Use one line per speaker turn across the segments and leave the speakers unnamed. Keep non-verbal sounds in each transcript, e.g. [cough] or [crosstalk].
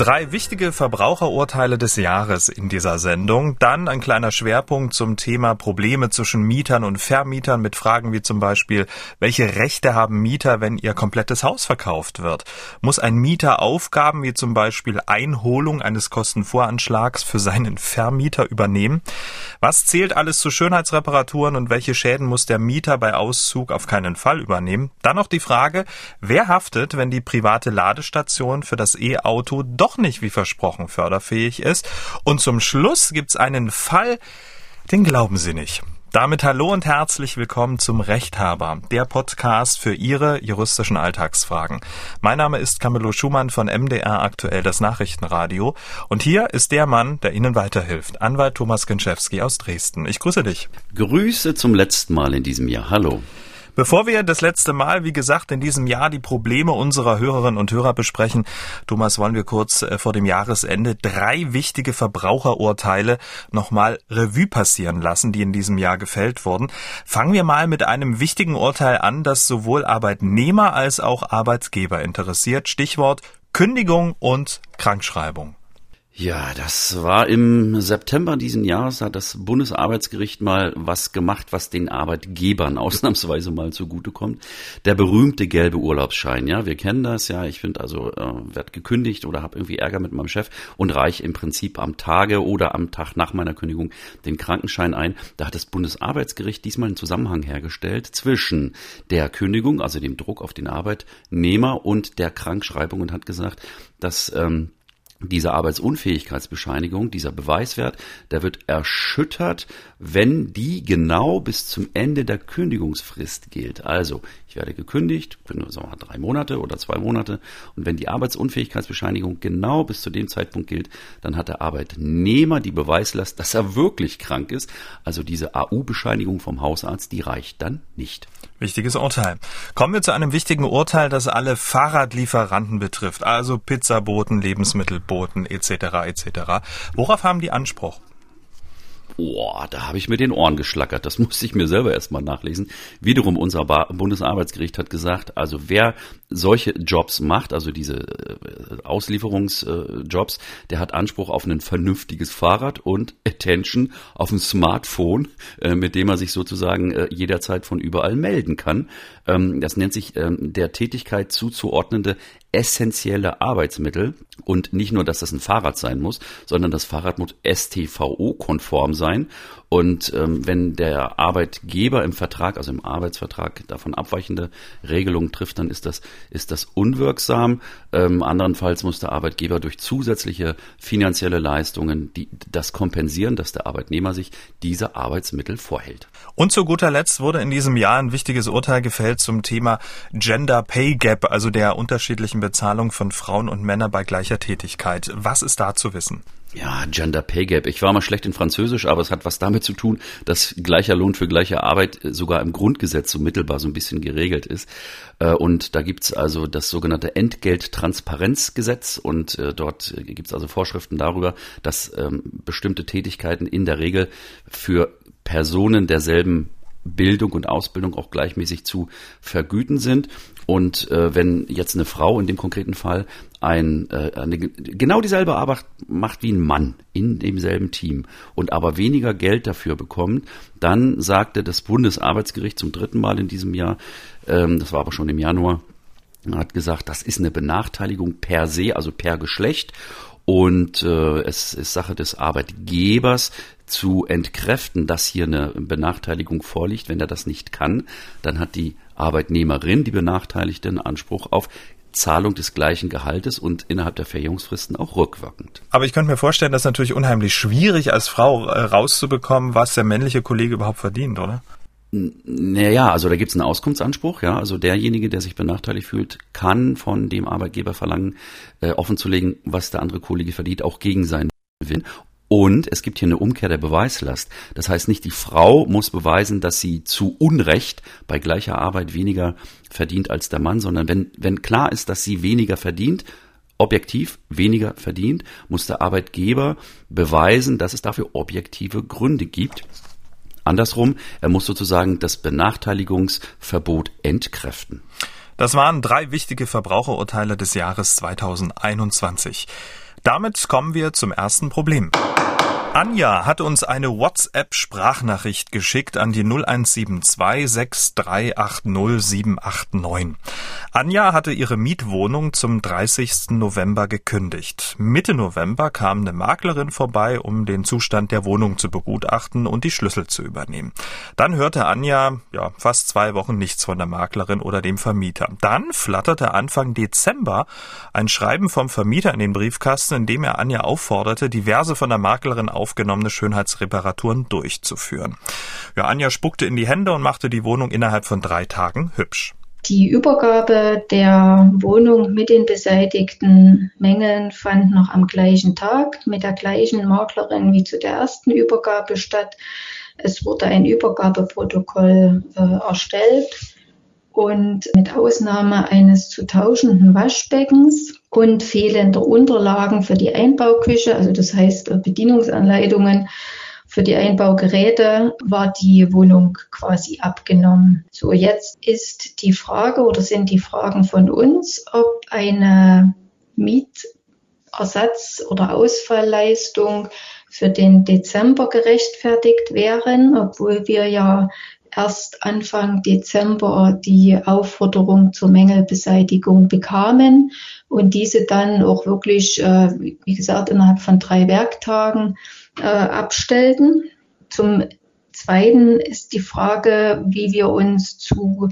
Drei wichtige Verbraucherurteile des Jahres in dieser Sendung. Dann ein kleiner Schwerpunkt zum Thema Probleme zwischen Mietern und Vermietern mit Fragen wie zum Beispiel, welche Rechte haben Mieter, wenn ihr komplettes Haus verkauft wird? Muss ein Mieter Aufgaben wie zum Beispiel Einholung eines Kostenvoranschlags für seinen Vermieter übernehmen? Was zählt alles zu Schönheitsreparaturen und welche Schäden muss der Mieter bei Auszug auf keinen Fall übernehmen? Dann noch die Frage, wer haftet, wenn die private Ladestation für das E-Auto doch doch nicht wie versprochen förderfähig ist. Und zum Schluss gibt's einen Fall, den glauben Sie nicht. Damit hallo und herzlich willkommen zum Rechthaber, der Podcast für Ihre juristischen Alltagsfragen. Mein Name ist Camillo Schumann von MDR aktuell das Nachrichtenradio und hier ist der Mann, der Ihnen weiterhilft, Anwalt Thomas Genschewski aus Dresden. Ich grüße dich.
Grüße zum letzten Mal in diesem Jahr. Hallo.
Bevor wir das letzte Mal, wie gesagt, in diesem Jahr die Probleme unserer Hörerinnen und Hörer besprechen, Thomas, wollen wir kurz äh, vor dem Jahresende drei wichtige Verbraucherurteile nochmal Revue passieren lassen, die in diesem Jahr gefällt wurden. Fangen wir mal mit einem wichtigen Urteil an, das sowohl Arbeitnehmer als auch Arbeitgeber interessiert. Stichwort Kündigung und Krankschreibung.
Ja, das war im September diesen Jahres, hat das Bundesarbeitsgericht mal was gemacht, was den Arbeitgebern [laughs] ausnahmsweise mal zugutekommt. Der berühmte gelbe Urlaubsschein, ja, wir kennen das ja. Ich finde also, äh, werd gekündigt oder habe irgendwie Ärger mit meinem Chef und reiche im Prinzip am Tage oder am Tag nach meiner Kündigung den Krankenschein ein. Da hat das Bundesarbeitsgericht diesmal einen Zusammenhang hergestellt zwischen der Kündigung, also dem Druck auf den Arbeitnehmer und der Krankschreibung und hat gesagt, dass ähm, diese Arbeitsunfähigkeitsbescheinigung, dieser Beweiswert, der wird erschüttert, wenn die genau bis zum Ende der Kündigungsfrist gilt. Also, ich werde gekündigt, sagen wir mal, drei Monate oder zwei Monate, und wenn die Arbeitsunfähigkeitsbescheinigung genau bis zu dem Zeitpunkt gilt, dann hat der Arbeitnehmer die Beweislast, dass er wirklich krank ist. Also diese AU-Bescheinigung vom Hausarzt, die reicht dann nicht.
Wichtiges Urteil. Kommen wir zu einem wichtigen Urteil, das alle Fahrradlieferanten betrifft, also Pizzaboten, Lebensmittelboten etc. etc. Worauf haben die Anspruch?
Boah, da habe ich mir den Ohren geschlackert. Das [laughs] musste ich mir selber erstmal nachlesen. Wiederum unser Bundesarbeitsgericht hat gesagt, also wer solche Jobs macht, also diese äh, Auslieferungsjobs, der hat Anspruch auf ein vernünftiges Fahrrad und Attention auf ein Smartphone, äh, mit dem er sich sozusagen äh, jederzeit von überall melden kann. Ähm, das nennt sich ähm, der Tätigkeit zuzuordnende essentielle Arbeitsmittel und nicht nur, dass das ein Fahrrad sein muss, sondern das Fahrrad muss STVO-konform sein und ähm, wenn der Arbeitgeber im Vertrag, also im Arbeitsvertrag, davon abweichende Regelungen trifft, dann ist das, ist das unwirksam. Ähm, andernfalls muss der Arbeitgeber durch zusätzliche finanzielle Leistungen die, das kompensieren, dass der Arbeitnehmer sich diese Arbeitsmittel vorhält.
Und zu guter Letzt wurde in diesem Jahr ein wichtiges Urteil gefällt zum Thema Gender Pay Gap, also der unterschiedlichen Bezahlung von Frauen und Männern bei gleicher Tätigkeit. Was ist da zu wissen?
Ja, Gender Pay Gap. Ich war mal schlecht in Französisch, aber es hat was damit zu tun, dass gleicher Lohn für gleiche Arbeit sogar im Grundgesetz so mittelbar so ein bisschen geregelt ist. Äh, und da gibt's also das sogenannte Entgelttransparenzgesetz und äh, dort gibt's also Vorschriften darüber, dass ähm, bestimmte Tätigkeiten in der Regel für Personen derselben Bildung und Ausbildung auch gleichmäßig zu vergüten sind. Und äh, wenn jetzt eine Frau in dem konkreten Fall ein, äh, eine, genau dieselbe Arbeit macht wie ein Mann in demselben Team und aber weniger Geld dafür bekommt, dann sagte das Bundesarbeitsgericht zum dritten Mal in diesem Jahr, ähm, das war aber schon im Januar, hat gesagt, das ist eine Benachteiligung per se, also per Geschlecht. Und äh, es ist Sache des Arbeitgebers, zu entkräften, dass hier eine Benachteiligung vorliegt. Wenn er das nicht kann, dann hat die Arbeitnehmerin, die Benachteiligte, einen Anspruch auf Zahlung des gleichen Gehaltes und innerhalb der Verjährungsfristen auch rückwirkend.
Aber ich könnte mir vorstellen, das ist natürlich unheimlich schwierig als Frau äh, rauszubekommen, was der männliche Kollege überhaupt verdient, oder?
Naja, also da gibt es einen Auskunftsanspruch, ja. Also derjenige, der sich benachteiligt fühlt, kann von dem Arbeitgeber verlangen, äh, offenzulegen, was der andere Kollege verdient, auch gegen seinen Willen. Und es gibt hier eine Umkehr der Beweislast. Das heißt nicht, die Frau muss beweisen, dass sie zu Unrecht bei gleicher Arbeit weniger verdient als der Mann, sondern wenn, wenn klar ist, dass sie weniger verdient, objektiv weniger verdient, muss der Arbeitgeber beweisen, dass es dafür objektive Gründe gibt. Andersrum, er muss sozusagen das Benachteiligungsverbot entkräften.
Das waren drei wichtige Verbraucherurteile des Jahres 2021. Damit kommen wir zum ersten Problem. Anja hat uns eine WhatsApp-Sprachnachricht geschickt an die 0172 6380789. Anja hatte ihre Mietwohnung zum 30. November gekündigt. Mitte November kam eine Maklerin vorbei, um den Zustand der Wohnung zu begutachten und die Schlüssel zu übernehmen. Dann hörte Anja ja fast zwei Wochen nichts von der Maklerin oder dem Vermieter. Dann flatterte Anfang Dezember ein Schreiben vom Vermieter in den Briefkasten, in dem er Anja aufforderte, diverse von der Maklerin aufgenommene Schönheitsreparaturen durchzuführen. Ja, Anja spuckte in die Hände und machte die Wohnung innerhalb von drei Tagen hübsch.
Die Übergabe der Wohnung mit den beseitigten Mängeln fand noch am gleichen Tag mit der gleichen Maklerin wie zu der ersten Übergabe statt. Es wurde ein Übergabeprotokoll äh, erstellt und mit Ausnahme eines zu tauschenden Waschbeckens und fehlender Unterlagen für die Einbauküche, also das heißt äh, Bedienungsanleitungen für die Einbaugeräte, war die Wohnung quasi abgenommen. So, jetzt ist die Frage oder sind die Fragen von uns, ob eine Mietersatz- oder Ausfallleistung für den Dezember gerechtfertigt wären, obwohl wir ja erst Anfang Dezember die Aufforderung zur Mängelbeseitigung bekamen und diese dann auch wirklich, äh, wie gesagt, innerhalb von drei Werktagen äh, abstellten. Zum Zweiten ist die Frage, wie wir uns zu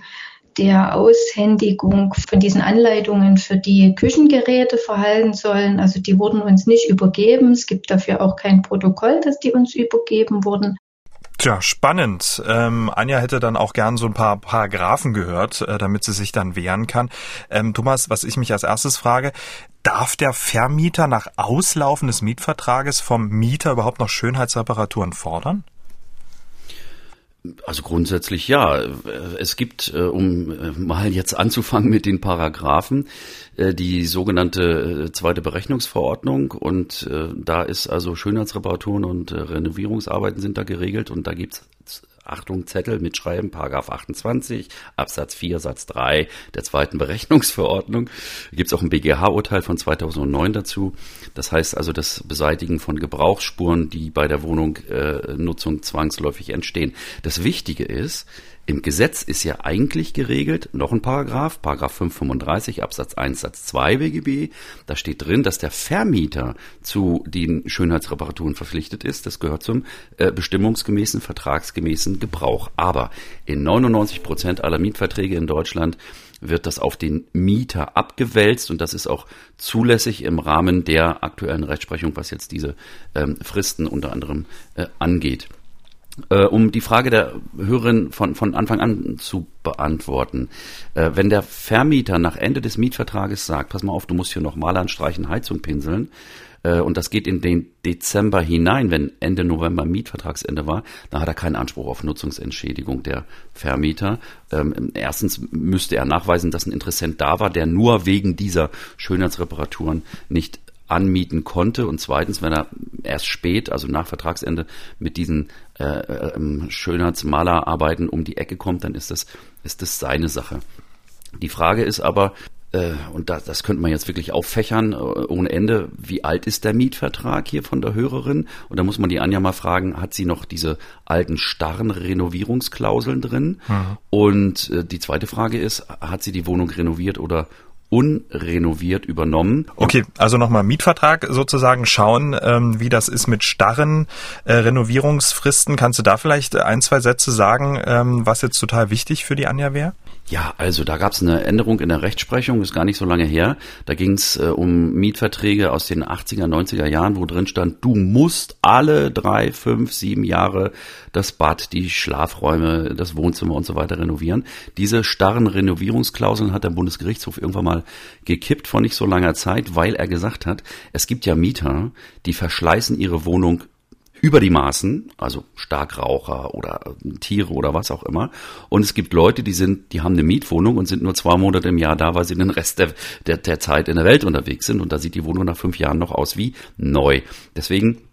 der Aushändigung von diesen Anleitungen für die Küchengeräte verhalten sollen. Also die wurden uns nicht übergeben. Es gibt dafür auch kein Protokoll, dass die uns übergeben wurden.
Tja, spannend. Ähm, Anja hätte dann auch gern so ein paar Paragraphen gehört, äh, damit sie sich dann wehren kann. Ähm, Thomas, was ich mich als erstes frage, darf der Vermieter nach Auslaufen des Mietvertrages vom Mieter überhaupt noch Schönheitsreparaturen fordern?
Also grundsätzlich ja. Es gibt, äh, um äh, mal jetzt anzufangen mit den Paragraphen, äh, die sogenannte zweite Berechnungsverordnung und da ist also Schönheitsreparaturen und Renovierungsarbeiten sind da geregelt und da gibt's Achtung, Zettel mitschreiben, Paragraph 28, Absatz 4, Satz 3 der zweiten [laughs] Berechnungsverordnung. Gibt es auch ein BGH-Urteil von 2009 dazu. Das heißt also das Beseitigen von Gebrauchsspuren, die bei der Wohnungnutzung äh, zwangsläufig entstehen. Das Wichtige ist, im Gesetz ist ja eigentlich geregelt, noch ein Paragraph, Paragraph 535 Absatz 1 Satz 2 BGB, da steht drin, dass der Vermieter zu den Schönheitsreparaturen verpflichtet ist. Das gehört zum äh, bestimmungsgemäßen, vertragsgemäßen Gebrauch. Aber in 99 Prozent aller Mietverträge in Deutschland wird das auf den Mieter abgewälzt und das ist auch zulässig im Rahmen der aktuellen Rechtsprechung, was jetzt diese ähm, Fristen unter anderem äh, angeht. Äh, um die Frage der Hörerin von, von Anfang an zu beantworten. Äh, wenn der Vermieter nach Ende des Mietvertrages sagt, pass mal auf, du musst hier noch Maler anstreichen, Heizung pinseln, äh, und das geht in den Dezember hinein, wenn Ende November Mietvertragsende war, dann hat er keinen Anspruch auf Nutzungsentschädigung der Vermieter. Ähm, erstens müsste er nachweisen, dass ein Interessent da war, der nur wegen dieser Schönheitsreparaturen nicht anmieten konnte und zweitens, wenn er erst spät, also nach Vertragsende, mit diesen äh, äh, Schönheitsmalerarbeiten um die Ecke kommt, dann ist das, ist das seine Sache. Die Frage ist aber, äh, und das, das könnte man jetzt wirklich auffächern äh, ohne Ende, wie alt ist der Mietvertrag hier von der Hörerin? Und da muss man die Anja mal fragen, hat sie noch diese alten starren Renovierungsklauseln drin? Mhm. Und äh, die zweite Frage ist, hat sie die Wohnung renoviert oder unrenoviert übernommen.
Okay, also nochmal Mietvertrag sozusagen schauen, ähm, wie das ist mit starren äh, Renovierungsfristen. Kannst du da vielleicht ein, zwei Sätze sagen, ähm, was jetzt total wichtig für die Anja wäre?
Ja, also da gab es eine Änderung in der Rechtsprechung, ist gar nicht so lange her. Da ging es äh, um Mietverträge aus den 80er, 90er Jahren, wo drin stand, du musst alle drei, fünf, sieben Jahre das Bad, die Schlafräume, das Wohnzimmer und so weiter renovieren. Diese starren Renovierungsklauseln hat der Bundesgerichtshof irgendwann mal gekippt vor nicht so langer Zeit, weil er gesagt hat, es gibt ja Mieter, die verschleißen ihre Wohnung über die Maßen, also Starkraucher oder Tiere oder was auch immer. Und es gibt Leute, die sind, die haben eine Mietwohnung und sind nur zwei Monate im Jahr da, weil sie den Rest der, der, der Zeit in der Welt unterwegs sind. Und da sieht die Wohnung nach fünf Jahren noch aus wie neu. Deswegen äh,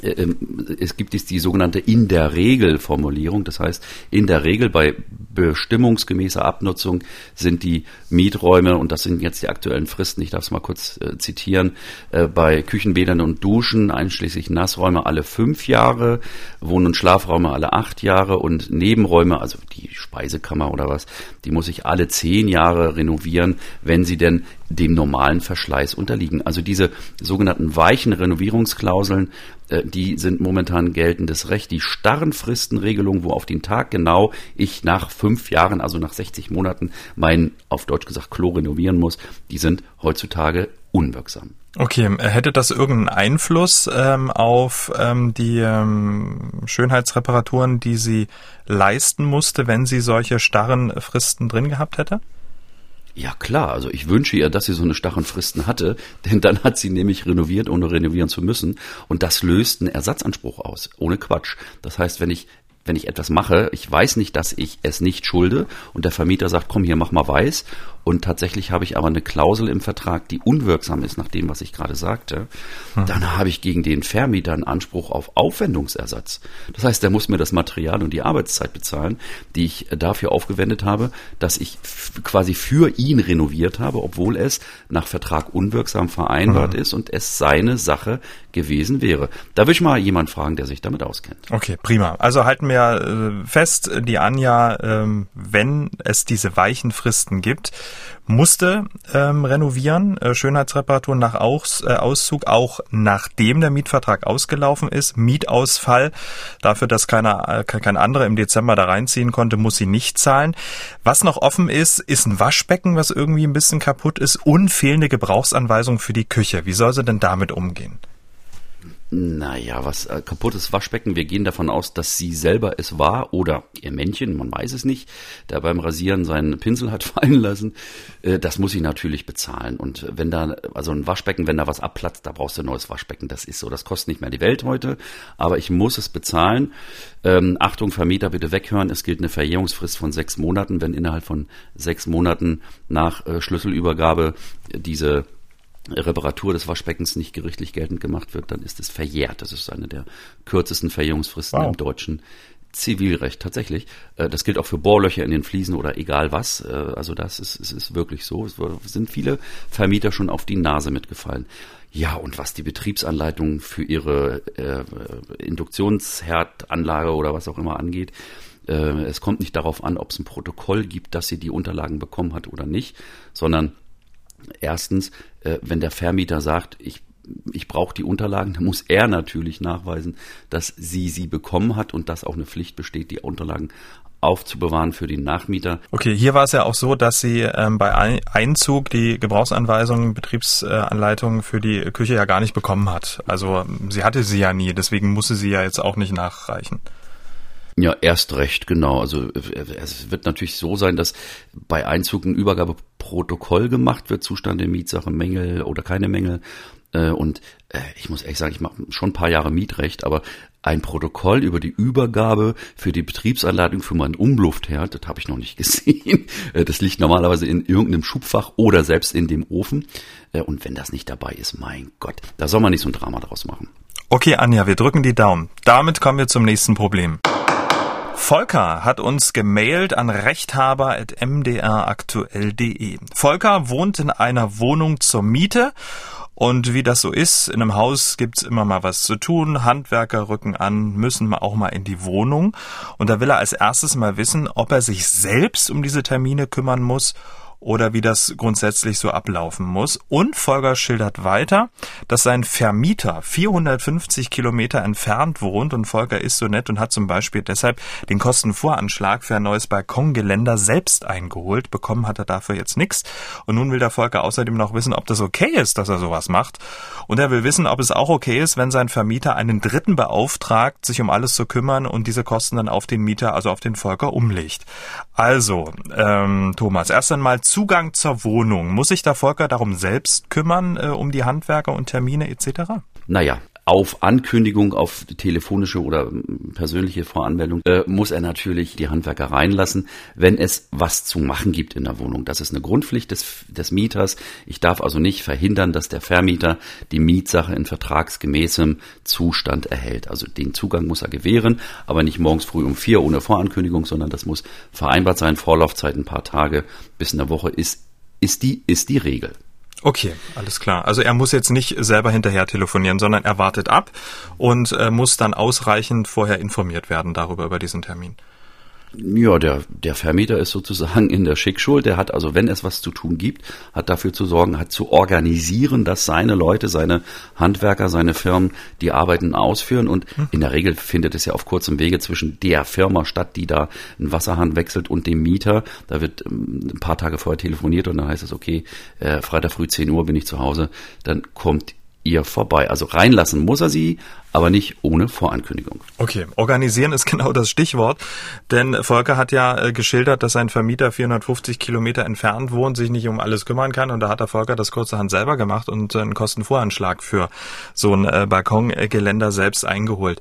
es gibt die sogenannte in der Regel Formulierung. Das heißt, in der Regel bei bestimmungsgemäßer Abnutzung sind die Mieträume, und das sind jetzt die aktuellen Fristen, ich darf es mal kurz äh, zitieren, äh, bei Küchenbädern und Duschen, einschließlich Nassräume alle fünf Jahre, Wohn- und Schlafräume alle acht Jahre und Nebenräume, also die Speisekammer oder was, die muss ich alle zehn Jahre renovieren, wenn sie denn dem normalen Verschleiß unterliegen. Also diese sogenannten weichen Renovierungsklauseln, äh, die sind momentan geltendes Recht. Die starren Fristenregelungen, wo auf den Tag genau ich nach fünf Jahren, also nach 60 Monaten, mein, auf Deutsch gesagt, Klo renovieren muss, die sind heutzutage unwirksam.
Okay, hätte das irgendeinen Einfluss ähm, auf ähm, die ähm, Schönheitsreparaturen, die sie leisten musste, wenn sie solche starren Fristen drin gehabt hätte?
Ja klar, also ich wünsche ihr, dass sie so eine starren Fristen hatte, [laughs] denn dann hat sie nämlich renoviert, ohne renovieren zu müssen. Und das löst einen Ersatzanspruch aus, ohne Quatsch. Das heißt, wenn ich wenn ich etwas mache, ich weiß nicht, dass ich es nicht schulde und der Vermieter sagt, komm hier, mach mal weiß und tatsächlich habe ich aber eine Klausel im Vertrag, die unwirksam ist nach dem, was ich gerade sagte, hm. dann habe ich gegen den Vermieter einen Anspruch auf Aufwendungsersatz. Das heißt, der muss mir das Material und die Arbeitszeit bezahlen, die ich dafür aufgewendet habe, dass ich quasi für ihn renoviert habe, obwohl es nach Vertrag unwirksam vereinbart hm. ist und es seine Sache gewesen wäre. Da will ich mal jemand fragen, der sich damit auskennt.
Okay, prima. Also halten wir äh, fest, die Anja, ähm, wenn es diese weichen Fristen gibt, musste ähm, renovieren, äh, Schönheitsreparatur nach Aus, äh, Auszug, auch nachdem der Mietvertrag ausgelaufen ist. Mietausfall, dafür, dass keiner, äh, kein anderer im Dezember da reinziehen konnte, muss sie nicht zahlen. Was noch offen ist, ist ein Waschbecken, was irgendwie ein bisschen kaputt ist und fehlende Gebrauchsanweisung für die Küche. Wie soll sie denn damit umgehen?
Naja, was äh, kaputtes Waschbecken. Wir gehen davon aus, dass sie selber es war oder ihr Männchen, man weiß es nicht, der beim Rasieren seinen Pinsel hat [laughs] fallen lassen. Äh, das muss sie natürlich bezahlen. Und wenn da, also ein Waschbecken, wenn da was abplatzt, da brauchst du ein neues Waschbecken. Das ist so. Das kostet nicht mehr die Welt heute, aber ich muss es bezahlen. Ähm, Achtung, Vermieter, bitte weghören. Es gilt eine Verjährungsfrist von sechs Monaten. Wenn innerhalb von sechs Monaten nach äh, Schlüsselübergabe diese Reparatur des Waschbeckens nicht gerichtlich geltend gemacht wird, dann ist es verjährt. Das ist eine der kürzesten Verjährungsfristen wow. im deutschen Zivilrecht tatsächlich. Äh, das gilt auch für Bohrlöcher in den Fliesen oder egal was. Äh, also das ist, es ist wirklich so. Es sind viele Vermieter schon auf die Nase mitgefallen. Ja, und was die Betriebsanleitung für ihre äh, Induktionsherd-Anlage oder was auch immer angeht, äh, es kommt nicht darauf an, ob es ein Protokoll gibt, dass sie die Unterlagen bekommen hat oder nicht, sondern Erstens, äh, wenn der Vermieter sagt, ich ich brauche die Unterlagen, dann muss er natürlich nachweisen, dass sie sie bekommen hat und dass auch eine Pflicht besteht, die Unterlagen aufzubewahren für den Nachmieter.
Okay, hier war es ja auch so, dass sie ähm, bei Einzug die Gebrauchsanweisungen, Betriebsanleitungen für die Küche ja gar nicht bekommen hat. Also sie hatte sie ja nie, deswegen musste sie ja jetzt auch nicht nachreichen.
Ja, erst recht, genau. Also es wird natürlich so sein, dass bei Einzug ein Übergabeprotokoll gemacht wird, Zustand der Mietsache, Mängel oder keine Mängel. Äh, und äh, ich muss ehrlich sagen, ich mache schon ein paar Jahre Mietrecht, aber ein Protokoll über die Übergabe für die Betriebsanleitung für meinen Umluftherd, das habe ich noch nicht [laughs] gesehen. Äh, das liegt normalerweise in irgendeinem Schubfach oder selbst in dem Ofen. Und wenn das nicht dabei ist, mein Gott, da soll man nicht so ein Drama draus machen.
Okay, Anja, wir drücken die Daumen. Damit kommen wir zum nächsten Problem. Volker hat uns gemailt an rechthaber.mdraktuell.de. Volker wohnt in einer Wohnung zur Miete und wie das so ist, in einem Haus gibt's immer mal was zu tun. Handwerker rücken an, müssen auch mal in die Wohnung. Und da will er als erstes mal wissen, ob er sich selbst um diese Termine kümmern muss oder wie das grundsätzlich so ablaufen muss. Und Volker schildert weiter, dass sein Vermieter 450 Kilometer entfernt wohnt und Volker ist so nett und hat zum Beispiel deshalb den Kostenvoranschlag für ein neues Balkongeländer selbst eingeholt. Bekommen hat er dafür jetzt nichts. Und nun will der Volker außerdem noch wissen, ob das okay ist, dass er sowas macht. Und er will wissen, ob es auch okay ist, wenn sein Vermieter einen Dritten beauftragt, sich um alles zu kümmern und diese Kosten dann auf den Mieter, also auf den Volker, umlegt. Also, ähm, Thomas, erst einmal Zugang zur Wohnung. Muss sich der Volker darum selbst kümmern, äh, um die Handwerker und Termine etc.?
Naja, auf Ankündigung, auf telefonische oder persönliche Voranmeldung, äh, muss er natürlich die Handwerker reinlassen, wenn es was zu machen gibt in der Wohnung. Das ist eine Grundpflicht des, des Mieters. Ich darf also nicht verhindern, dass der Vermieter die Mietsache in vertragsgemäßem Zustand erhält. Also den Zugang muss er gewähren, aber nicht morgens früh um vier ohne Vorankündigung, sondern das muss vereinbart sein. Vorlaufzeit ein paar Tage bis in der Woche ist, ist die, ist die Regel.
Okay, alles klar. Also er muss jetzt nicht selber hinterher telefonieren, sondern er wartet ab und äh, muss dann ausreichend vorher informiert werden darüber über diesen Termin.
Ja, der, der Vermieter ist sozusagen in der Schickschuld. Der hat also, wenn es was zu tun gibt, hat dafür zu sorgen, hat zu organisieren, dass seine Leute, seine Handwerker, seine Firmen die Arbeiten ausführen. Und in der Regel findet es ja auf kurzem Wege zwischen der Firma statt, die da einen Wasserhahn wechselt und dem Mieter. Da wird ähm, ein paar Tage vorher telefoniert und dann heißt es, okay, äh, Freitag früh 10 Uhr bin ich zu Hause. Dann kommt ihr vorbei. Also reinlassen muss er sie, aber nicht ohne Vorankündigung.
Okay, organisieren ist [laughs] genau das Stichwort, denn Volker hat ja äh, geschildert, dass sein Vermieter 450 Kilometer entfernt wohnt, sich nicht um alles kümmern kann und da hat der Volker das kurzerhand selber gemacht und einen Kostenvoranschlag für so ein äh, Balkongeländer selbst eingeholt.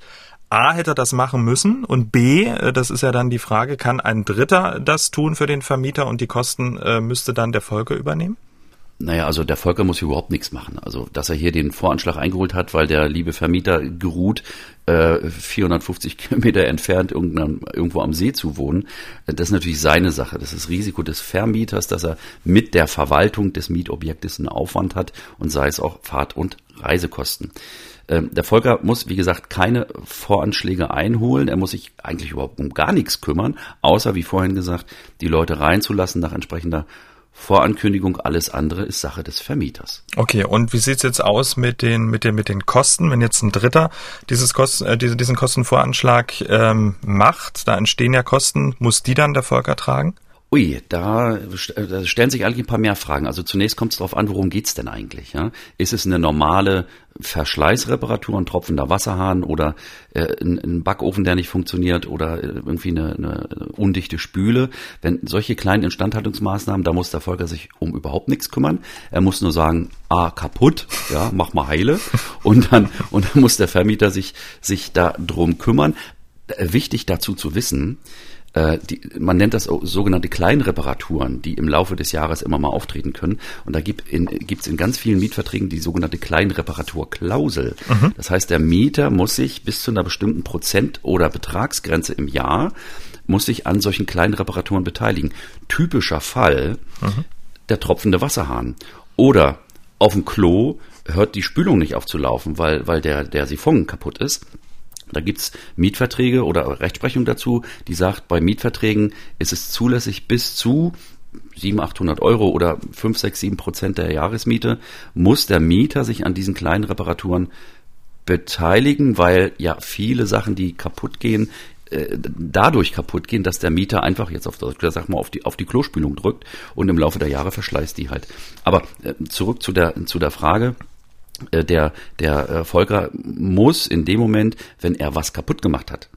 A, hätte er das machen müssen und B, äh, das ist ja dann die Frage, kann ein Dritter das tun für den Vermieter und die Kosten äh, müsste dann der Volker übernehmen?
Naja, also der Volker muss überhaupt nichts machen. Also, dass er hier den Voranschlag eingeholt hat, weil der liebe Vermieter geruht, äh, 450 Kilometer entfernt irgendwo am See zu wohnen, äh, das ist natürlich seine Sache. Das ist Risiko des Vermieters, dass er mit der Verwaltung des Mietobjektes einen Aufwand hat und sei es auch Fahrt- und Reisekosten. Ähm, der Volker muss, wie gesagt, keine Voranschläge einholen. Er muss sich eigentlich überhaupt um gar nichts kümmern, außer, wie vorhin gesagt, die Leute reinzulassen nach entsprechender Vorankündigung, alles andere ist Sache des Vermieters.
Okay, und wie sieht's jetzt aus mit den, mit den, mit den Kosten, wenn jetzt ein Dritter dieses Kosten, äh, diese, diesen Kostenvoranschlag ähm, macht, da entstehen ja Kosten, muss die dann der Volker tragen?
Ui, da, da stellen sich eigentlich ein paar mehr Fragen. Also zunächst kommt es darauf an, worum geht's denn eigentlich? Ja? Ist es eine normale Verschleißreparatur, ein tropfender Wasserhahn oder äh, ein, ein, Backofen, der nicht funktioniert oder äh, irgendwie eine, eine undichte Spüle? Wenn solche kleinen Instandhaltungsmaßnahmen, da muss der Volker sich um überhaupt nichts kümmern. Er muss nur sagen, ah, kaputt, ja, mach mal heile. Und dann, [laughs] und dann muss der Vermieter sich, sich da drum kümmern. Äh, wichtig dazu zu wissen, äh, die, man nennt das sogenannte Kleinreparaturen, die im Laufe des Jahres immer mal auftreten können. Und da gibt es in, in ganz vielen Mietverträgen die sogenannte Kleinreparaturklausel. Mhm. Das heißt, der Mieter muss sich bis zu einer bestimmten Prozent- oder Betragsgrenze im Jahr muss sich an solchen kleinen Reparaturen beteiligen. Typischer Fall, mhm. der tropfende Wasserhahn. Oder auf dem Klo hört die Spülung nicht auf zu laufen, weil, weil der, der Siphon kaputt ist. Da gibt's Mietverträge oder Rechtsprechung dazu, die sagt, bei Mietverträgen ist es zulässig bis zu 700, 800 Euro oder 5, 6, 7 Prozent der Jahresmiete, muss der Mieter sich an diesen kleinen Reparaturen beteiligen, weil ja viele Sachen, die kaputt gehen, äh, dadurch kaputt gehen, dass der Mieter einfach jetzt auf, sag mal, auf die, auf die Klospülung drückt und im Laufe der Jahre verschleißt die halt. Aber äh, zurück zu der, zu der Frage, der, der äh, Volker muss in dem Moment, wenn er was kaputt gemacht hat,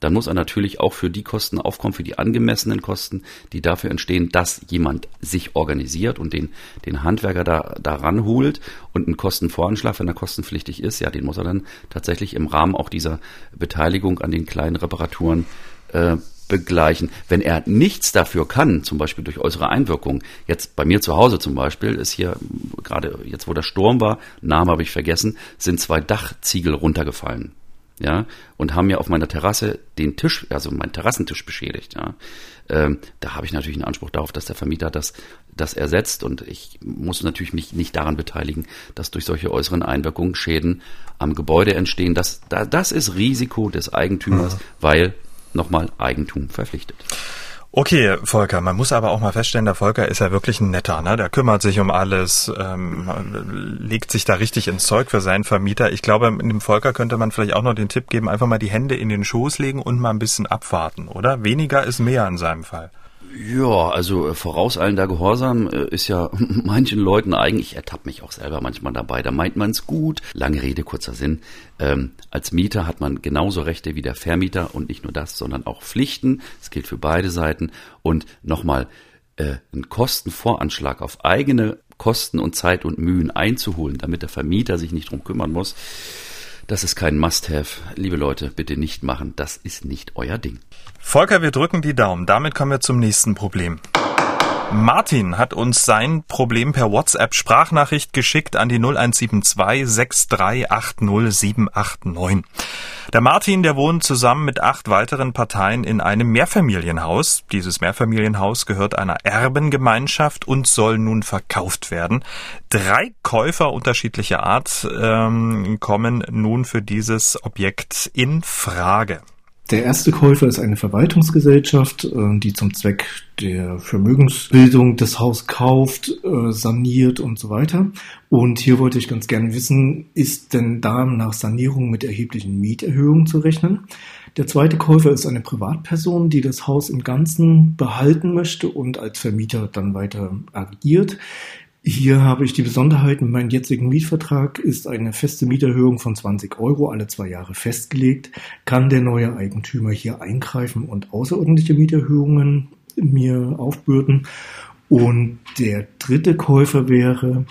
dann muss er natürlich auch für die Kosten aufkommen, für die angemessenen Kosten, die dafür entstehen, dass jemand sich organisiert und den, den Handwerker da, da ranholt und einen Kostenvoranschlag, wenn er kostenpflichtig ist, ja, den muss er dann tatsächlich im Rahmen auch dieser Beteiligung an den kleinen Reparaturen äh, begleichen. Wenn er nichts dafür kann, zum Beispiel durch äußere Einwirkungen, jetzt bei mir zu Hause zum Beispiel, ist hier gerade jetzt, wo der Sturm war, Name habe ich vergessen, sind zwei Dachziegel runtergefallen. Ja, und haben mir auf meiner Terrasse den Tisch, also meinen Terrassentisch beschädigt. Ja, ähm, da habe ich natürlich einen Anspruch darauf, dass der Vermieter das, das ersetzt und ich muss natürlich mich nicht daran beteiligen, dass durch solche äußeren Einwirkungen Schäden am Gebäude entstehen. Das, das ist Risiko des Eigentümers, mhm. weil nochmal Eigentum verpflichtet.
Okay, Volker, man muss aber auch mal feststellen, der Volker ist ja wirklich ein netter, ne? Der kümmert sich um alles, ähm, legt sich da richtig ins Zeug für seinen Vermieter. Ich glaube, dem Volker könnte man vielleicht auch noch den Tipp geben, einfach mal die Hände in den Schoß legen und mal ein bisschen abwarten, oder? Weniger ist mehr in seinem Fall.
Ja, also äh, vorauseilender Gehorsam äh, ist ja [laughs] manchen Leuten eigentlich, ich ertappe mich auch selber manchmal dabei, da meint man es gut. Lange Rede, kurzer Sinn. Ähm, als Mieter hat man genauso Rechte wie der Vermieter und nicht nur das, sondern auch Pflichten. Es gilt für beide Seiten. Und nochmal, äh, einen Kostenvoranschlag auf eigene Kosten und Zeit und Mühen einzuholen, damit der Vermieter sich nicht drum kümmern muss Das ist kein Must-Have. Liebe Leute, bitte nicht machen. Das ist nicht euer Ding.
Volker, wir drücken die Daumen. Damit kommen wir zum nächsten Problem. Martin hat uns sein Problem per WhatsApp Sprachnachricht geschickt an die 0172 6380789. Der Martin, der wohnt zusammen mit acht weiteren Parteien in einem Mehrfamilienhaus. Dieses Mehrfamilienhaus gehört einer Erbengemeinschaft und soll nun verkauft werden. Drei Käufer unterschiedlicher Art ähm, kommen nun für dieses Objekt in Frage.
Der erste Käufer ist eine Verwaltungsgesellschaft, äh, die zum Zweck der Vermögensbildung das Haus kauft, äh, saniert und so weiter. Und hier wollte ich ganz gerne wissen, ist denn da nach Sanierung mit erheblichen Mieterhöhungen zu rechnen? Der zweite Käufer ist eine Privatperson, die das Haus im Ganzen behalten möchte und als Vermieter dann weiter agiert. Hier habe ich die Besonderheit, meinem jetzigen Mietvertrag ist eine feste Mieterhöhung von 20 Euro alle zwei Jahre festgelegt. Kann der neue Eigentümer hier eingreifen und außerordentliche Mieterhöhungen mir aufbürden? Und der dritte Käufer wäre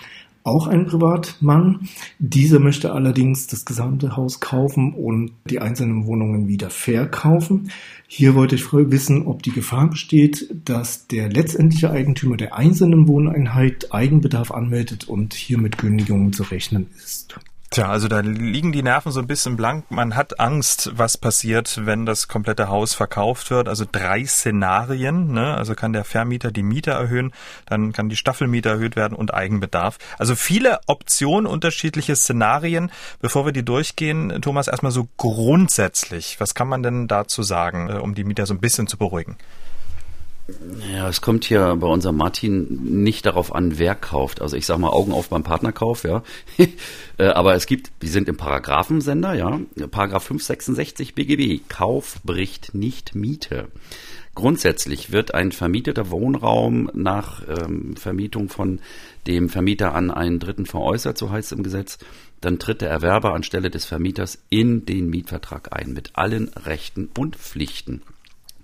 auch ein Privatmann. Dieser möchte allerdings das gesamte Haus kaufen und die einzelnen Wohnungen wieder verkaufen. Hier wollte ich wissen, ob die Gefahr besteht, dass der letztendliche Eigentümer der einzelnen Wohneinheit Eigenbedarf anmeldet und hier mit Kündigungen zu rechnen ist.
Tja, also da liegen die Nerven so ein bisschen blank. Man hat Angst, was passiert, wenn das komplette Haus verkauft wird. Also drei Szenarien. Ne? Also kann der Vermieter die Miete erhöhen, dann kann die Staffelmiete erhöht werden und Eigenbedarf. Also viele Optionen, unterschiedliche Szenarien. Bevor wir die durchgehen, Thomas, erstmal so grundsätzlich. Was kann man denn dazu sagen, äh, um die Mieter so ein bisschen zu beruhigen?
Ja, es kommt hier bei unserem Martin nicht darauf an, wer kauft. Also ich sage mal Augen auf beim Partnerkauf, ja. [laughs] Äh, aber es gibt, wir sind im Paragraphensender, ja. Paragraph 566 BGB. Kauf bricht nicht Miete. Grundsätzlich wird ein vermieteter Wohnraum nach ähm, Vermietung von dem Vermieter an einen Dritten veräußert, so heißt es im Gesetz, dann tritt der Erwerber anstelle des Vermieters in den Mietvertrag ein mit allen Rechten und Pflichten.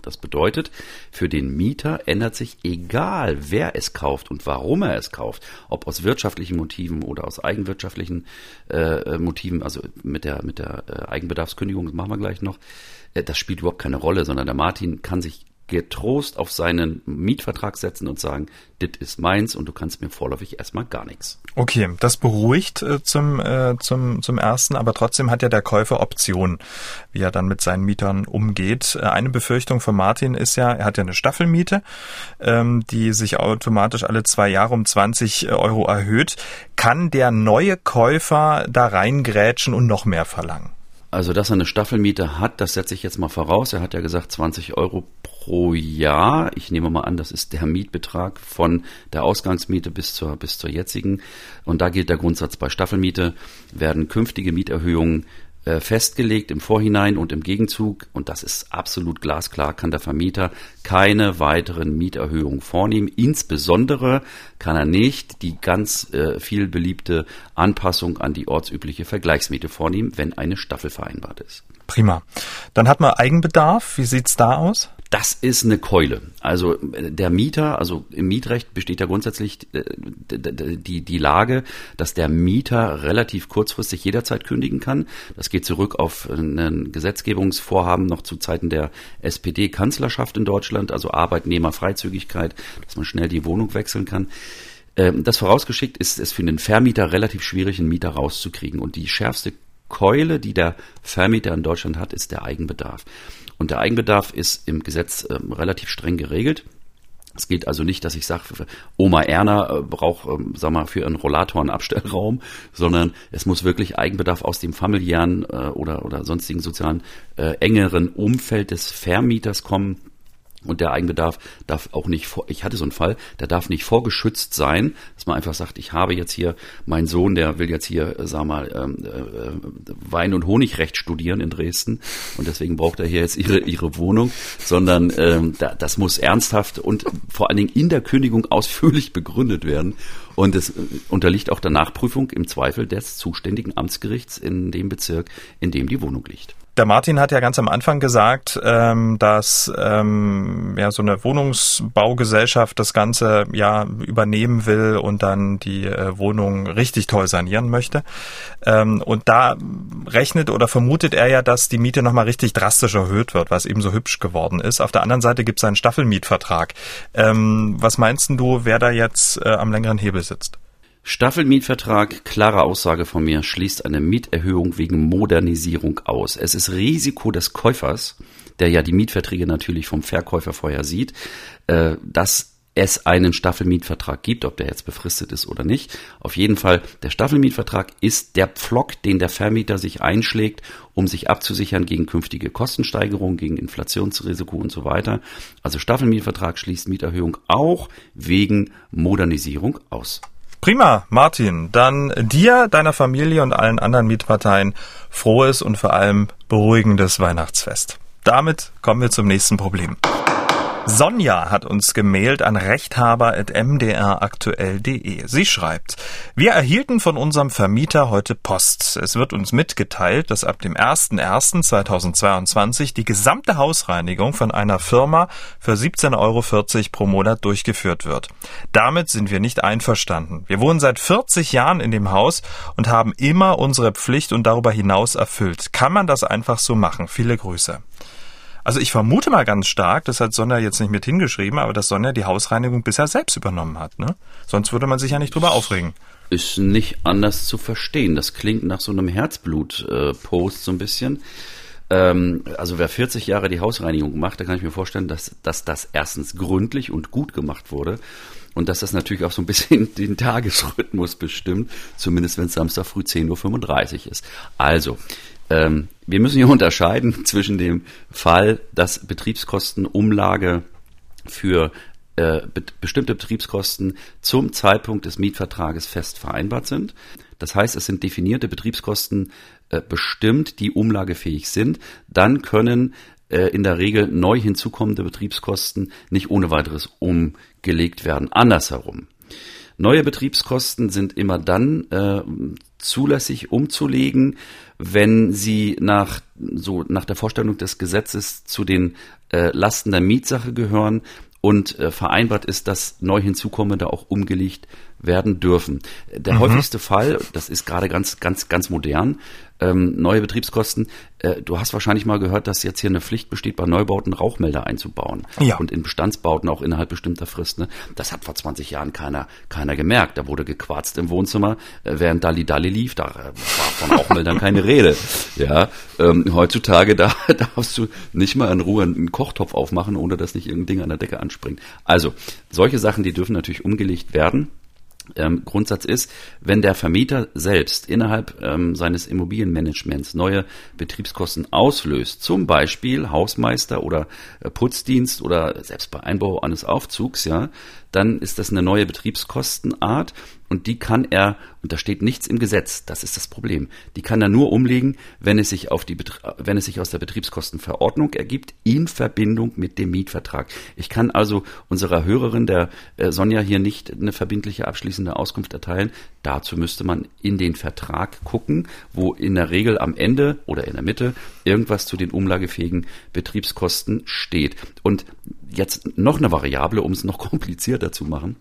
Das bedeutet, für den Mieter ändert sich egal, wer es kauft und warum er es kauft, ob aus wirtschaftlichen Motiven oder aus eigenwirtschaftlichen äh, Motiven, also mit der, mit der äh, Eigenbedarfskündigung, das machen wir gleich noch, äh, das spielt überhaupt keine Rolle, sondern der Martin kann sich getrost auf seinen Mietvertrag setzen und sagen, dit ist meins und du kannst mir vorläufig erstmal gar nichts.
Okay, das beruhigt äh, zum, äh, zum, zum ersten, aber trotzdem hat ja der Käufer Optionen, wie er dann mit seinen Mietern umgeht. Äh, eine Befürchtung von Martin ist ja, er hat ja eine Staffelmiete, ähm, die sich automatisch alle zwei Jahre um 20 Euro erhöht. Kann der neue Käufer da reingrätschen und noch mehr verlangen?
Also, dass er eine Staffelmiete hat, das setze ich jetzt mal voraus. Er hat ja gesagt 20 Euro pro Jahr. Ich nehme mal an, das ist der Mietbetrag von der Ausgangsmiete bis zur, bis zur jetzigen. Und da gilt der Grundsatz bei Staffelmiete, werden künftige Mieterhöhungen äh, festgelegt im Vorhinein und im Gegenzug, und das ist absolut glasklar, kann der Vermieter keine weiteren Mieterhöhungen vornehmen. Insbesondere kann er nicht die ganz äh, viel beliebte Anpassung an die ortsübliche Vergleichsmiete vornehmen, wenn eine Staffel vereinbart ist.
Prima. Dann hat man Eigenbedarf. Wie sieht's da aus?
Das ist eine Keule. Also der Mieter, also im Mietrecht besteht ja grundsätzlich äh, die, die Lage, dass der Mieter relativ kurzfristig jederzeit kündigen kann. Das geht zurück auf ein Gesetzgebungsvorhaben noch zu Zeiten der SPD-Kanzlerschaft in Deutschland, also Arbeitnehmerfreizügigkeit, dass man schnell die Wohnung wechseln kann. Ähm, das vorausgeschickt ist es für den Vermieter relativ schwierig, einen Mieter rauszukriegen. Und die schärfste Keule, die der Vermieter in Deutschland hat, ist der Eigenbedarf. Und der Eigenbedarf ist im Gesetz ähm, relativ streng geregelt. Es geht also nicht, dass ich sage, Oma Erna äh, braucht, ähm, sag mal, für einen Rollator einen Abstellraum, [laughs] sondern es muss wirklich Eigenbedarf aus dem familiären äh, oder, oder sonstigen sozialen äh, engeren Umfeld des Vermieters kommen und der Eigenbedarf darf auch nicht vor, ich hatte so einen Fall, der darf nicht vorgeschützt sein, dass man einfach sagt, ich habe jetzt hier meinen Sohn, der will jetzt hier, äh, sag mal, ähm, äh, Wein- und Honigrecht studieren in Dresden und deswegen braucht er hier jetzt ihre, ihre Wohnung, sondern ähm, da, das muss ernsthaft und vor allen Dingen in der Kündigung ausführlich begründet werden. Und es äh, unterliegt auch der Nachprüfung im Zweifel des zuständigen Amtsgerichts in dem Bezirk, in dem die Wohnung liegt.
Der Martin hat ja ganz am Anfang gesagt, ähm, dass ähm, ja so eine Wohnungsbaugesellschaft das Ganze ja übernehmen will und dann die äh, Wohnung richtig toll sanieren möchte. Ähm, und da rechnet oder vermutet er ja, dass die Miete nochmal richtig drastisch erhöht wird, was eben so hübsch geworden ist. Auf der anderen Seite gibt es einen Staffelmietvertrag. Ähm, was meinst du, wer da jetzt äh, am längeren Hebel sitzt?
Staffelmietvertrag, klare Aussage von mir, schließt eine Mieterhöhung wegen Modernisierung aus. Es ist Risiko des Käufers, der ja die Mietverträge natürlich vom Verkäufer vorher sieht, äh, dass es einen Staffelmietvertrag gibt, ob der jetzt befristet ist oder nicht. Auf jeden Fall, der Staffelmietvertrag ist der Pflock, den der Vermieter sich einschlägt, um sich abzusichern gegen künftige Kostensteigerungen, gegen Inflationsrisiko und so weiter. Also Staffelmietvertrag schließt Mieterhöhung auch wegen Modernisierung aus.
Prima, Martin. Dann dir, deiner Familie und allen anderen Mietparteien frohes und vor allem beruhigendes Weihnachtsfest. Damit kommen wir zum nächsten Problem. Sonja hat uns gemailt an rechthaber.mdraktuell.de. Sie schreibt, wir erhielten von unserem Vermieter heute Post. Es wird uns mitgeteilt, dass ab dem 01.01.2022 die gesamte Hausreinigung von einer Firma für 17,40 Euro pro Monat durchgeführt wird. Damit sind wir nicht einverstanden. Wir wohnen seit 40 Jahren in dem Haus und haben immer unsere Pflicht und darüber hinaus erfüllt. Kann man das einfach so machen? Viele Grüße. Also ich vermute mal ganz stark, das hat Sonja jetzt nicht mit hingeschrieben, aber dass Sonja die Hausreinigung bisher selbst übernommen hat. Ne? Sonst würde man sich ja nicht drüber aufregen.
Ist nicht anders zu verstehen. Das klingt nach so einem Herzblut-Post so ein bisschen. Ähm, also wer 40 Jahre die Hausreinigung macht, da kann ich mir vorstellen, dass, dass das erstens gründlich und gut gemacht wurde und dass das natürlich auch so ein bisschen [laughs] den Tagesrhythmus bestimmt, zumindest wenn es Samstag früh 10.35 Uhr ist. Also, ähm, wir müssen hier [laughs] unterscheiden zwischen dem Fall, dass Betriebskostenumlage für äh, be bestimmte Betriebskosten zum Zeitpunkt des Mietvertrages fest vereinbart sind. Das heißt, es sind definierte Betriebskosten äh, bestimmt, die umlagefähig sind. Dann können äh, in der Regel neu hinzukommende Betriebskosten nicht ohne weiteres umgelegt werden. Andersherum. Neue Betriebskosten sind immer dann äh, zulässig umzulegen, wenn sie nach so nach der Vorstellung des Gesetzes zu den äh, Lasten der Mietsache gehören und äh, vereinbart ist, dass neu hinzukommende auch umgelegt werden dürfen. Der mhm. häufigste Fall, das ist gerade ganz, ganz, ganz modern, ähm, neue Betriebskosten. Äh, du hast wahrscheinlich mal gehört, dass jetzt hier eine Pflicht besteht, bei Neubauten Rauchmelder einzubauen.
Ja.
Und in Bestandsbauten auch innerhalb bestimmter Frist. Ne? Das hat vor 20 Jahren keiner, keiner gemerkt. Da wurde gequarzt im Wohnzimmer, äh, während Dalli Dalli lief. Da äh, war von Rauchmeldern keine Rede. Ja, ähm, heutzutage da [laughs] darfst du nicht mal in Ruhe einen Kochtopf aufmachen, ohne dass nicht irgendein Ding an der Decke anspringt. Also solche Sachen, die dürfen natürlich umgelegt werden ähm, Grundsatz ist, wenn der Vermieter selbst innerhalb ähm, seines Immobilienmanagements neue Betriebskosten auslöst, zum Beispiel Hausmeister oder äh, Putzdienst oder selbst bei Einbau eines Aufzugs, ja, dann ist das eine neue Betriebskostenart und die kann er, und da steht nichts im Gesetz, das ist das Problem, die kann er nur umlegen, wenn es sich auf die, wenn es sich aus der Betriebskostenverordnung ergibt, in Verbindung mit dem Mietvertrag. Ich kann also unserer Hörerin, der äh, Sonja, hier nicht eine verbindliche abschließende Auskunft erteilen. Dazu müsste man in den Vertrag gucken, wo in der Regel am Ende oder in der Mitte irgendwas zu den umlagefähigen Betriebskosten steht. Und jetzt noch eine Variable, um es noch [laughs] komplizierter zu machen.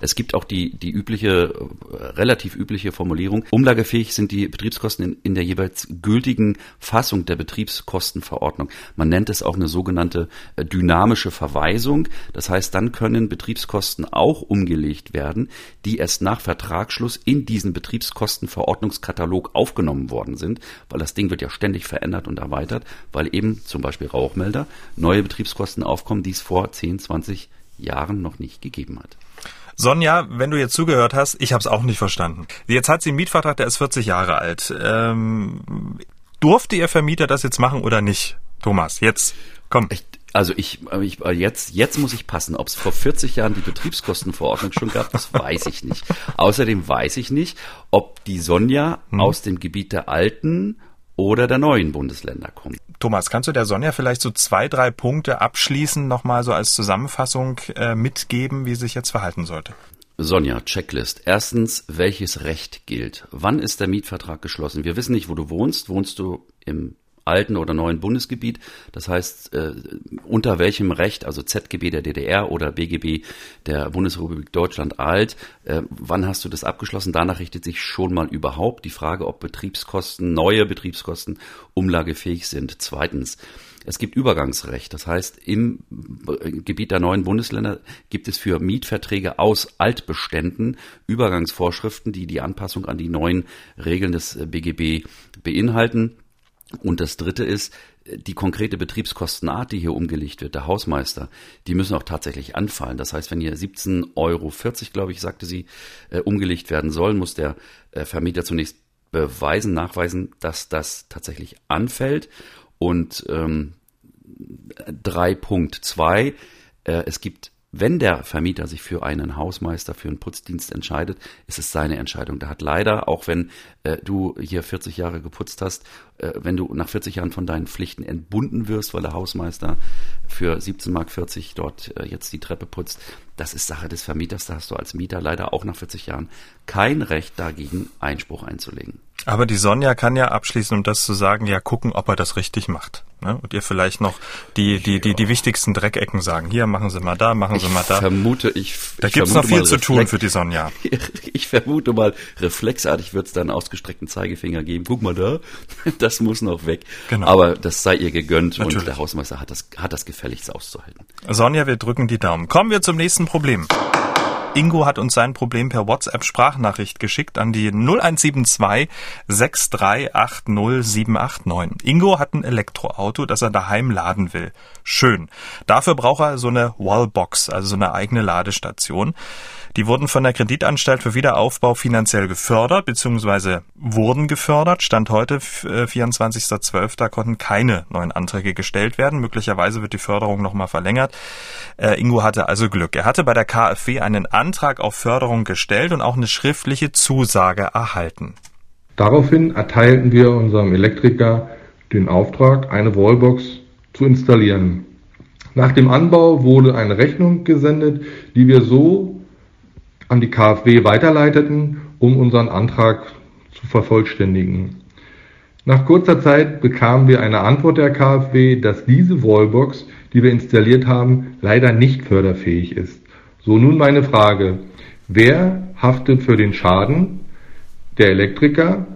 Es gibt auch die, die übliche, äh, relativ übliche Formulierung. Umlagefähig sind die Betriebskosten in, in der jeweils gültigen Fassung der Betriebskostenverordnung. Man nennt es auch eine sogenannte äh, dynamische Verweisung. Das heißt, dann können Betriebskosten auch umgelegt werden, die erst nach Vertragsschluss in diesen Betriebskostenverordnungskatalog aufgenommen worden sind, weil das Ding wird ja ständig verändert und erweitert, weil eben zum Beispiel Rauchmelder neue Betriebskosten aufkommen, die es vor 10, 20 Jahren noch nicht gegeben hat.
Sonja, wenn du jetzt zugehört hast, ich habe es auch nicht verstanden. Jetzt hat sie einen Mietvertrag, der ist 40 Jahre alt. Ähm, durfte ihr Vermieter das jetzt machen oder nicht? Thomas, jetzt komm.
Ich, also ich, ich jetzt, jetzt muss ich passen. Ob es vor 40 Jahren die Betriebskostenverordnung schon gab, das weiß ich nicht. [laughs] Außerdem weiß ich nicht, ob die Sonja hm. aus dem Gebiet der alten oder der neuen Bundesländer kommt.
Thomas, kannst du der Sonja vielleicht so zwei, drei Punkte abschließend nochmal so als Zusammenfassung äh, mitgeben, wie sie sich jetzt verhalten sollte?
Sonja, Checklist. Erstens, welches Recht gilt? Wann ist der Mietvertrag geschlossen? Wir wissen nicht, wo du wohnst. Wohnst du im alten oder neuen Bundesgebiet. Das heißt, äh, unter welchem Recht, also ZGB der DDR oder BGB der Bundesrepublik Deutschland alt, äh, wann hast du das abgeschlossen? Danach richtet sich schon mal überhaupt die Frage, ob Betriebskosten, neue Betriebskosten umlagefähig sind. Zweitens, es gibt Übergangsrecht. Das heißt, im Gebiet der neuen Bundesländer gibt es für Mietverträge aus Altbeständen Übergangsvorschriften, die die Anpassung an die neuen Regeln des BGB beinhalten. Und das dritte ist, die konkrete Betriebskostenart, die hier umgelegt wird, der Hausmeister, die müssen auch tatsächlich anfallen. Das heißt, wenn hier 17,40 Euro, glaube ich, sagte sie, äh, umgelegt werden soll, muss der äh, Vermieter zunächst beweisen, nachweisen, dass das tatsächlich anfällt. Und ähm, 3.2, äh, es gibt wenn der Vermieter sich für einen Hausmeister, für einen Putzdienst entscheidet, ist es seine Entscheidung. Da hat leider, auch wenn äh, du hier 40 Jahre geputzt hast, äh, wenn du nach 40 Jahren von deinen Pflichten entbunden wirst, weil der Hausmeister für 17,40 Mark dort äh, jetzt die Treppe putzt, das ist Sache des Vermieters. Da hast du als Mieter leider auch nach 40 Jahren kein Recht dagegen, Einspruch einzulegen.
Aber die Sonja kann ja abschließen, um das zu sagen, ja gucken, ob er das richtig macht. Ne? Und ihr vielleicht noch die, die, die, die wichtigsten Dreckecken sagen. Hier, machen Sie mal da, machen Sie mal da.
Vermute, ich,
da ich gibt's noch viel zu tun für die Sonja. [laughs]
Ich vermute mal, reflexartig wird's dann ausgestreckten Zeigefinger geben. Guck mal da, [laughs] das muss noch weg. Genau. Aber das sei ihr gegönnt Natürlich. und der Hausmeister hat das, hat das gefälligst auszuhalten.
Sonja, wir drücken die Daumen. Kommen wir zum nächsten Problem. Ingo hat uns sein Problem per WhatsApp Sprachnachricht geschickt an die 0172 6380789. Ingo hat ein Elektroauto, das er daheim laden will. Schön. Dafür braucht er so eine Wallbox, also so eine eigene Ladestation. Die wurden von der Kreditanstalt für Wiederaufbau finanziell gefördert, beziehungsweise wurden gefördert. Stand heute, 24.12., äh, konnten keine neuen Anträge gestellt werden. Möglicherweise wird die Förderung nochmal verlängert. Äh, Ingo hatte also Glück. Er hatte bei der KfW einen Antrag auf Förderung gestellt und auch eine schriftliche Zusage erhalten.
Daraufhin erteilten wir unserem Elektriker den Auftrag, eine Wallbox zu installieren. Nach dem Anbau wurde eine Rechnung gesendet, die wir so an die KfW weiterleiteten, um unseren Antrag zu vervollständigen. Nach kurzer Zeit bekamen wir eine Antwort der KfW, dass diese Wallbox, die wir installiert haben, leider nicht förderfähig ist. So nun meine Frage, wer haftet für den Schaden? Der Elektriker,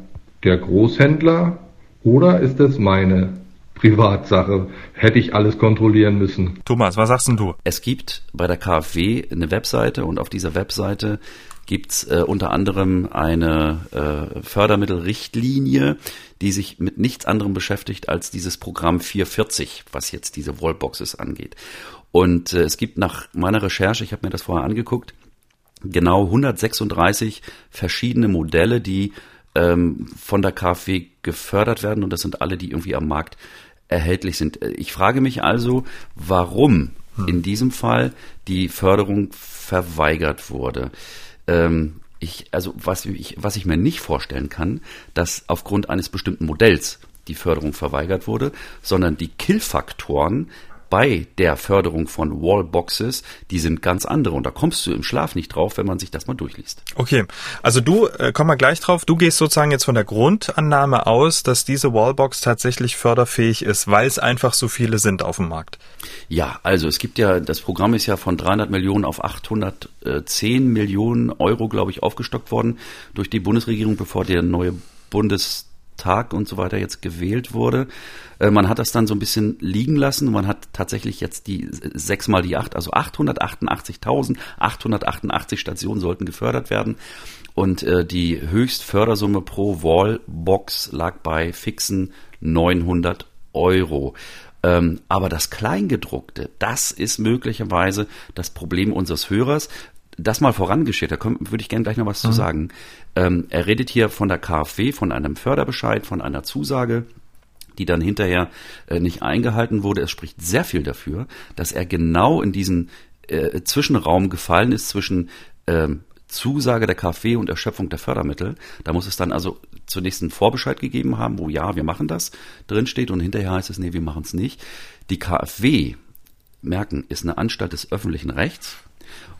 der Großhändler oder ist es meine Privatsache. Hätte ich alles kontrollieren müssen.
Thomas, was sagst denn du?
Es gibt bei der KfW eine Webseite und auf dieser Webseite gibt's äh, unter anderem eine äh, Fördermittelrichtlinie, die sich mit nichts anderem beschäftigt als dieses Programm 440, was jetzt diese Wallboxes angeht. Und äh, es gibt nach meiner Recherche, ich habe mir das vorher angeguckt, genau 136 verschiedene Modelle, die ähm, von der KfW gefördert werden und das sind alle, die irgendwie am Markt erhältlich sind. Ich frage mich also, warum hm. in diesem Fall die Förderung verweigert wurde. Ähm, ich, also was ich, was ich mir nicht vorstellen kann, dass aufgrund eines bestimmten Modells die Förderung verweigert wurde, sondern die Killfaktoren bei der Förderung von Wallboxes, die sind ganz andere und da kommst du im Schlaf nicht drauf, wenn man sich das mal durchliest.
Okay, also du, äh, komm mal gleich drauf, du gehst sozusagen jetzt von der Grundannahme aus, dass diese Wallbox tatsächlich förderfähig ist, weil es einfach so viele sind auf dem Markt.
Ja, also es gibt ja, das Programm ist ja von 300 Millionen auf 810 Millionen Euro, glaube ich, aufgestockt worden durch die Bundesregierung, bevor der neue Bundes Tag und so weiter jetzt gewählt wurde. Äh, man hat das dann so ein bisschen liegen lassen. Man hat tatsächlich jetzt die sechs mal die acht, also 888.888 Stationen sollten gefördert werden. Und äh, die Höchstfördersumme pro Wallbox lag bei fixen 900 Euro. Ähm, aber das Kleingedruckte, das ist möglicherweise das Problem unseres Hörers das mal vorangestellt, da würde ich gerne gleich noch was mhm. zu sagen. Ähm, er redet hier von der KfW, von einem Förderbescheid, von einer Zusage, die dann hinterher äh, nicht eingehalten wurde. Es spricht sehr viel dafür, dass er genau in diesen äh, Zwischenraum gefallen ist zwischen ähm, Zusage der KfW und Erschöpfung der Fördermittel. Da muss es dann also zunächst einen Vorbescheid gegeben haben, wo ja, wir machen das drinsteht und hinterher heißt es, nee, wir machen es nicht. Die KfW, merken, ist eine Anstalt des öffentlichen Rechts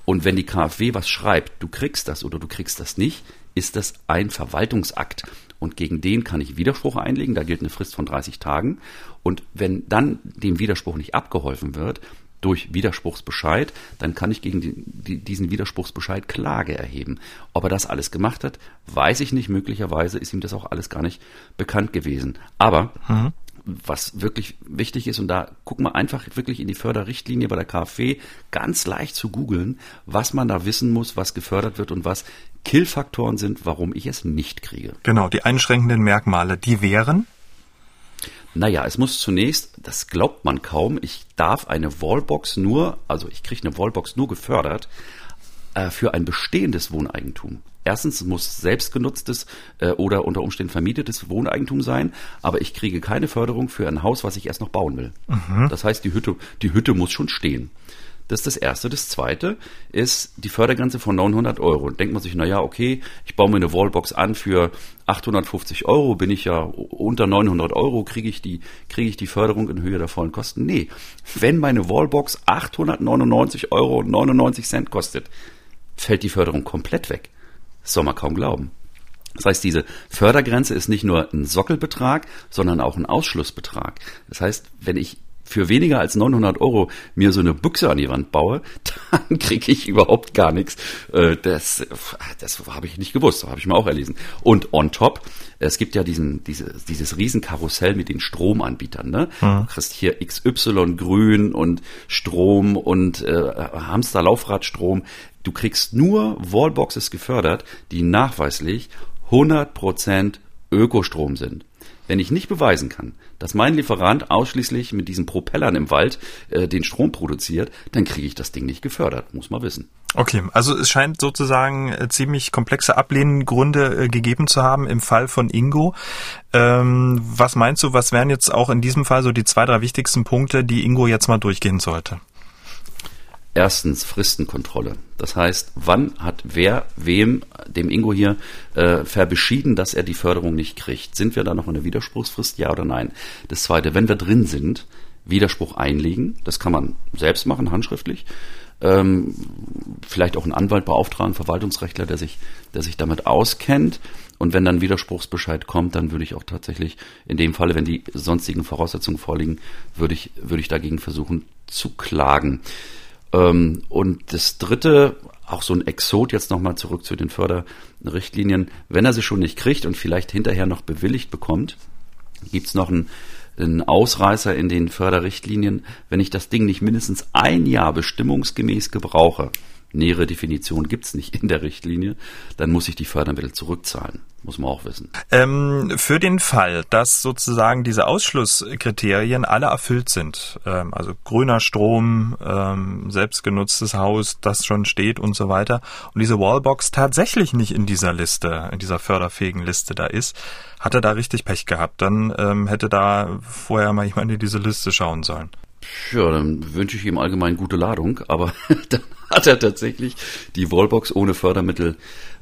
und wenn die KfW was schreibt, du kriegst das oder du kriegst das nicht, ist das ein Verwaltungsakt. Und gegen den kann ich Widerspruch einlegen. Da gilt eine Frist von 30 Tagen. Und wenn dann dem Widerspruch nicht abgeholfen wird, durch Widerspruchsbescheid, dann kann ich gegen die, die, diesen Widerspruchsbescheid Klage erheben. Ob er das alles gemacht hat, weiß ich nicht. Möglicherweise ist ihm das auch alles gar nicht bekannt gewesen. Aber mhm. Was wirklich wichtig ist, und da gucken wir einfach wirklich in die Förderrichtlinie bei der KfW, ganz leicht zu googeln, was man da wissen muss, was gefördert wird und was Killfaktoren sind, warum ich es nicht kriege.
Genau, die einschränkenden Merkmale, die wären?
Naja, es muss zunächst, das glaubt man kaum, ich darf eine Wallbox nur, also ich kriege eine Wallbox nur gefördert äh, für ein bestehendes Wohneigentum. Erstens muss selbstgenutztes äh, oder unter Umständen vermietetes Wohneigentum sein, aber ich kriege keine Förderung für ein Haus, was ich erst noch bauen will. Mhm. Das heißt, die Hütte, die Hütte muss schon stehen. Das ist das Erste. Das Zweite ist die Fördergrenze von 900 Euro. Denkt man sich, na ja, okay, ich baue mir eine Wallbox an für 850 Euro, bin ich ja unter 900 Euro, kriege ich die, kriege ich die Förderung in Höhe der vollen Kosten? Nee. Wenn meine Wallbox 899 Euro und 99 Cent kostet, fällt die Förderung komplett weg. Soll man kaum glauben. Das heißt, diese Fördergrenze ist nicht nur ein Sockelbetrag, sondern auch ein Ausschlussbetrag. Das heißt, wenn ich für weniger als 900 Euro mir so eine Büchse an die Wand baue, [laughs] dann kriege ich überhaupt gar nichts. Äh, das, das habe ich nicht gewusst, habe ich mir auch erlesen. Und on top, es gibt ja diesen, diese, dieses Riesenkarussell mit den Stromanbietern. Ne? Mhm. Du kriegst hier XY Grün und Strom und äh, Hamster Laufradstrom. Du kriegst nur Wallboxes gefördert, die nachweislich 100% Ökostrom sind. Wenn ich nicht beweisen kann, dass mein Lieferant ausschließlich mit diesen Propellern im Wald äh, den Strom produziert, dann kriege ich das Ding nicht gefördert, muss man wissen.
Okay, also es scheint sozusagen äh, ziemlich komplexe Ablehngründe äh, gegeben zu haben im Fall von Ingo. Ähm, was meinst du, was wären jetzt auch in diesem Fall so die zwei, drei wichtigsten Punkte, die Ingo jetzt mal durchgehen sollte?
Erstens Fristenkontrolle. Das heißt, wann hat wer wem, dem Ingo hier, äh, verbeschieden, dass er die Förderung nicht kriegt? Sind wir da noch in der Widerspruchsfrist, ja oder nein? Das Zweite, wenn wir drin sind, Widerspruch einlegen. Das kann man selbst machen, handschriftlich. Ähm, vielleicht auch einen Anwalt beauftragen, Verwaltungsrechtler, der sich, der sich damit auskennt. Und wenn dann Widerspruchsbescheid kommt, dann würde ich auch tatsächlich in dem Falle, wenn die sonstigen Voraussetzungen vorliegen, würde ich, würde ich dagegen versuchen zu klagen. Ähm, und das dritte, auch so ein Exot, jetzt nochmal zurück zu den Förderrichtlinien, wenn er sie schon nicht kriegt und vielleicht hinterher noch bewilligt bekommt, gibt's noch einen, einen Ausreißer in den Förderrichtlinien, wenn ich das Ding nicht mindestens ein Jahr bestimmungsgemäß gebrauche nähere Definition gibt's nicht in der Richtlinie, dann muss ich die Fördermittel zurückzahlen. Muss man auch wissen.
Ähm, für den Fall, dass sozusagen diese Ausschlusskriterien alle erfüllt sind, ähm, also grüner Strom, ähm, selbstgenutztes Haus, das schon steht und so weiter, und diese Wallbox tatsächlich nicht in dieser Liste, in dieser förderfähigen Liste da ist, hat er da richtig Pech gehabt. Dann ähm, hätte da vorher mal jemand in diese Liste schauen sollen.
Ja, dann wünsche ich ihm allgemein gute Ladung, aber [laughs] dann hat er tatsächlich die Wallbox ohne Fördermittel,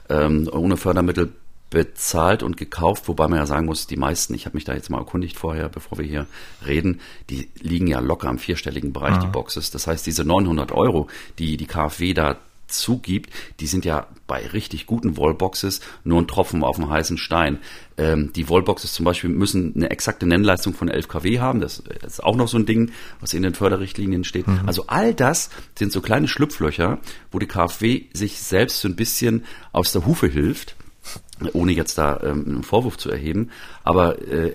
ähm, ohne Fördermittel bezahlt und gekauft, wobei man ja sagen muss, die meisten, ich habe mich da jetzt mal erkundigt vorher, bevor wir hier reden, die liegen ja locker im vierstelligen Bereich, ja. die Boxes. Das heißt, diese 900 Euro, die die KfW da zugibt, die sind ja bei richtig guten Wallboxes nur ein Tropfen auf dem heißen Stein. Ähm, die Wallboxes zum Beispiel müssen eine exakte Nennleistung von 11 kW haben. Das ist auch noch so ein Ding, was in den Förderrichtlinien steht. Mhm. Also all das sind so kleine Schlupflöcher, wo die KfW sich selbst so ein bisschen aus der Hufe hilft ohne jetzt da ähm, einen Vorwurf zu erheben. Aber äh,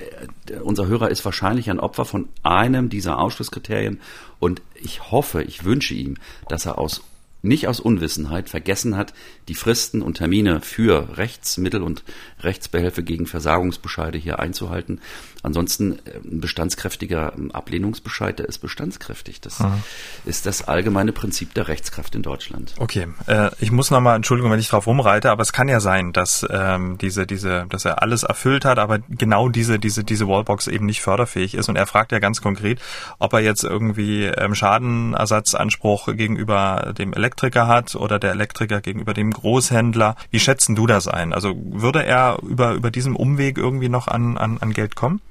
unser Hörer ist wahrscheinlich ein Opfer von einem dieser Ausschlusskriterien und ich hoffe, ich wünsche ihm, dass er aus nicht aus Unwissenheit vergessen hat, die Fristen und Termine für Rechtsmittel und Rechtsbehelfe gegen Versagungsbescheide hier einzuhalten. Ansonsten äh, ein bestandskräftiger ähm, Ablehnungsbescheid, der ist bestandskräftig. Das Aha. ist das allgemeine Prinzip der Rechtskraft in Deutschland.
Okay, äh, ich muss nochmal, Entschuldigung, wenn ich drauf rumreite, aber es kann ja sein, dass ähm, diese, diese, dass er alles erfüllt hat, aber genau diese, diese, diese Wallbox eben nicht förderfähig ist. Und er fragt ja ganz konkret, ob er jetzt irgendwie ähm, Schadenersatzanspruch gegenüber dem Elektriker hat oder der Elektriker gegenüber dem Großhändler. Wie schätzen du das ein? Also würde er über, über diesen Umweg irgendwie noch an, an, an Geld kommen?